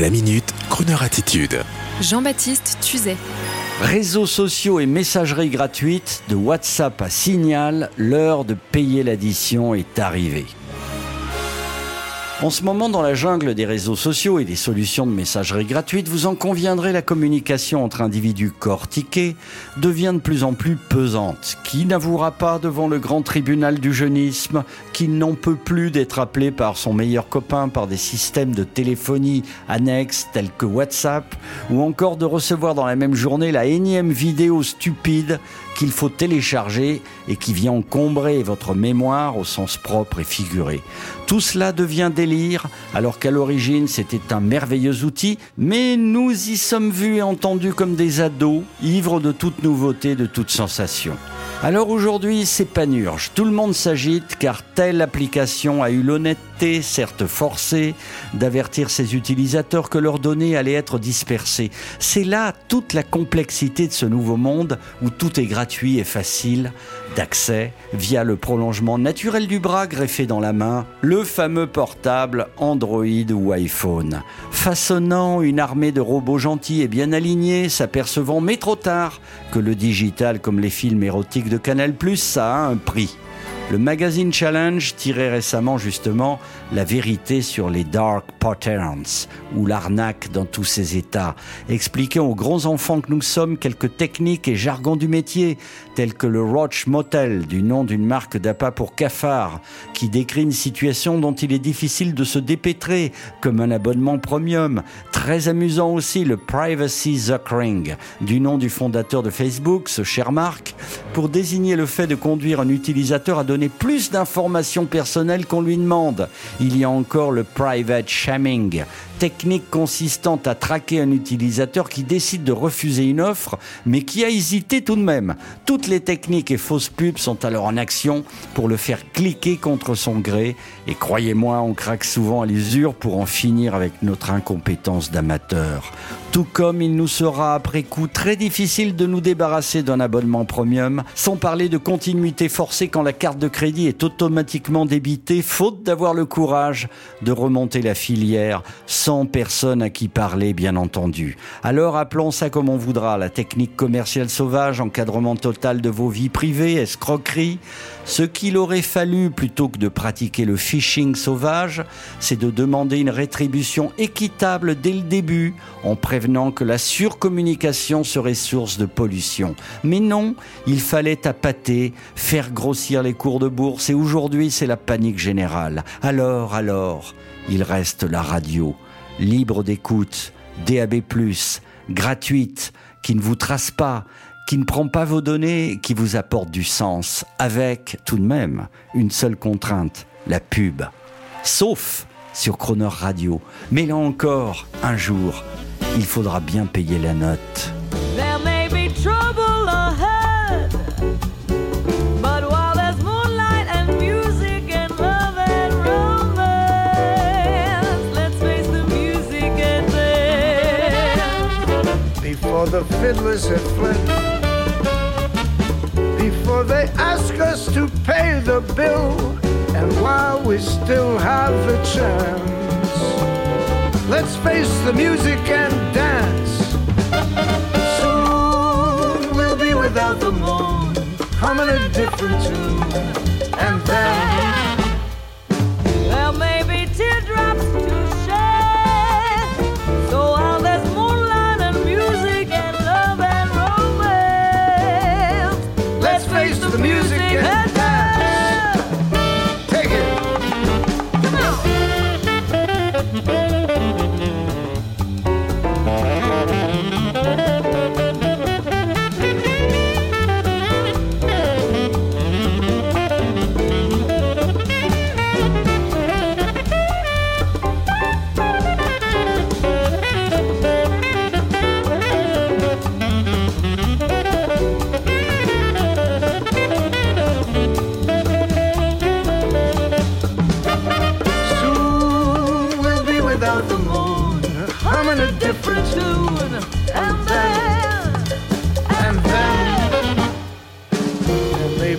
La minute, Kroneur attitude. Jean-Baptiste Tuzet. Réseaux sociaux et messagerie gratuite, de WhatsApp à Signal, l'heure de payer l'addition est arrivée. En ce moment, dans la jungle des réseaux sociaux et des solutions de messagerie gratuite, vous en conviendrez, la communication entre individus cortiqués devient de plus en plus pesante. Qui n'avouera pas devant le grand tribunal du jeunisme qu'il n'en peut plus d'être appelé par son meilleur copain par des systèmes de téléphonie annexes tels que WhatsApp, ou encore de recevoir dans la même journée la énième vidéo stupide qu'il faut télécharger et qui vient encombrer votre mémoire au sens propre et figuré. Tout cela devient alors qu'à l'origine c'était un merveilleux outil, mais nous y sommes vus et entendus comme des ados, ivres de toute nouveauté, de toute sensation. Alors aujourd'hui, c'est panurge. Tout le monde s'agite car telle application a eu l'honnêteté, certes forcée, d'avertir ses utilisateurs que leurs données allaient être dispersées. C'est là toute la complexité de ce nouveau monde où tout est gratuit et facile d'accès via le prolongement naturel du bras greffé dans la main, le fameux portable Android ou iPhone. Façonnant une armée de robots gentils et bien alignés, s'apercevant, mais trop tard, que le digital comme les films érotiques Canal+, ça a un prix. Le magazine Challenge tirait récemment justement la vérité sur les dark patterns ou l'arnaque dans tous ses états, expliquant aux grands enfants que nous sommes quelques techniques et jargons du métier, tels que le Roach Motel, du nom d'une marque d'appât pour cafards, qui décrit une situation dont il est difficile de se dépêtrer, comme un abonnement premium. Très amusant aussi le Privacy Zuckering, du nom du fondateur de Facebook, ce cher Marc, pour désigner le fait de conduire un utilisateur à donner plus d'informations personnelles qu'on lui demande. Il y a encore le private shaming, technique consistante à traquer un utilisateur qui décide de refuser une offre, mais qui a hésité tout de même. Toutes les techniques et fausses pubs sont alors en action pour le faire cliquer contre son gré. Et croyez-moi, on craque souvent à l'usure pour en finir avec notre incompétence d'amateur. Tout comme il nous sera après coup très difficile de nous débarrasser d'un abonnement premium, sans parler de continuité forcée quand la carte de crédit est automatiquement débitée, faute d'avoir le courage de remonter la filière sans personne à qui parler, bien entendu. Alors appelons ça comme on voudra, la technique commerciale sauvage, encadrement total de vos vies privées, escroquerie. Ce qu'il aurait fallu, plutôt que de pratiquer le phishing sauvage, c'est de demander une rétribution équitable dès le début, en prévenant que la surcommunication serait source de pollution. Mais non, il fallait appâter, faire grossir les cours de bourse, et aujourd'hui c'est la panique générale. Alors, alors, il reste la radio, libre d'écoute, DAB+, gratuite, qui ne vous trace pas, qui ne prend pas vos données, qui vous apporte du sens, avec tout de même une seule contrainte, la pub. Sauf sur Croner Radio. Mais là encore, un jour, il faudra bien payer la note. There may be trouble ahead, but while there's moonlight and music and love and romance, let's face the music and dance. before the fiddlers had fled. Before they ask us to pay the bill, and while we still have a chance, let's face the music and dance. Soon we'll be without the moon, humming a different tune, and then. Music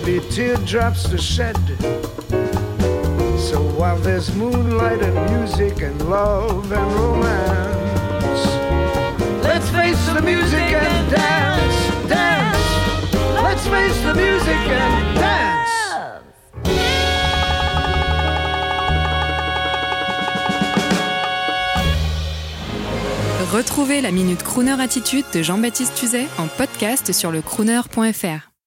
be teardrops to shed. So while there's moonlight and music and love and romance, music and dance, dance. Let's face the music and dance. Retrouvez la Minute Crooner Attitude de Jean-Baptiste Tuzet en podcast sur le crooner.fr.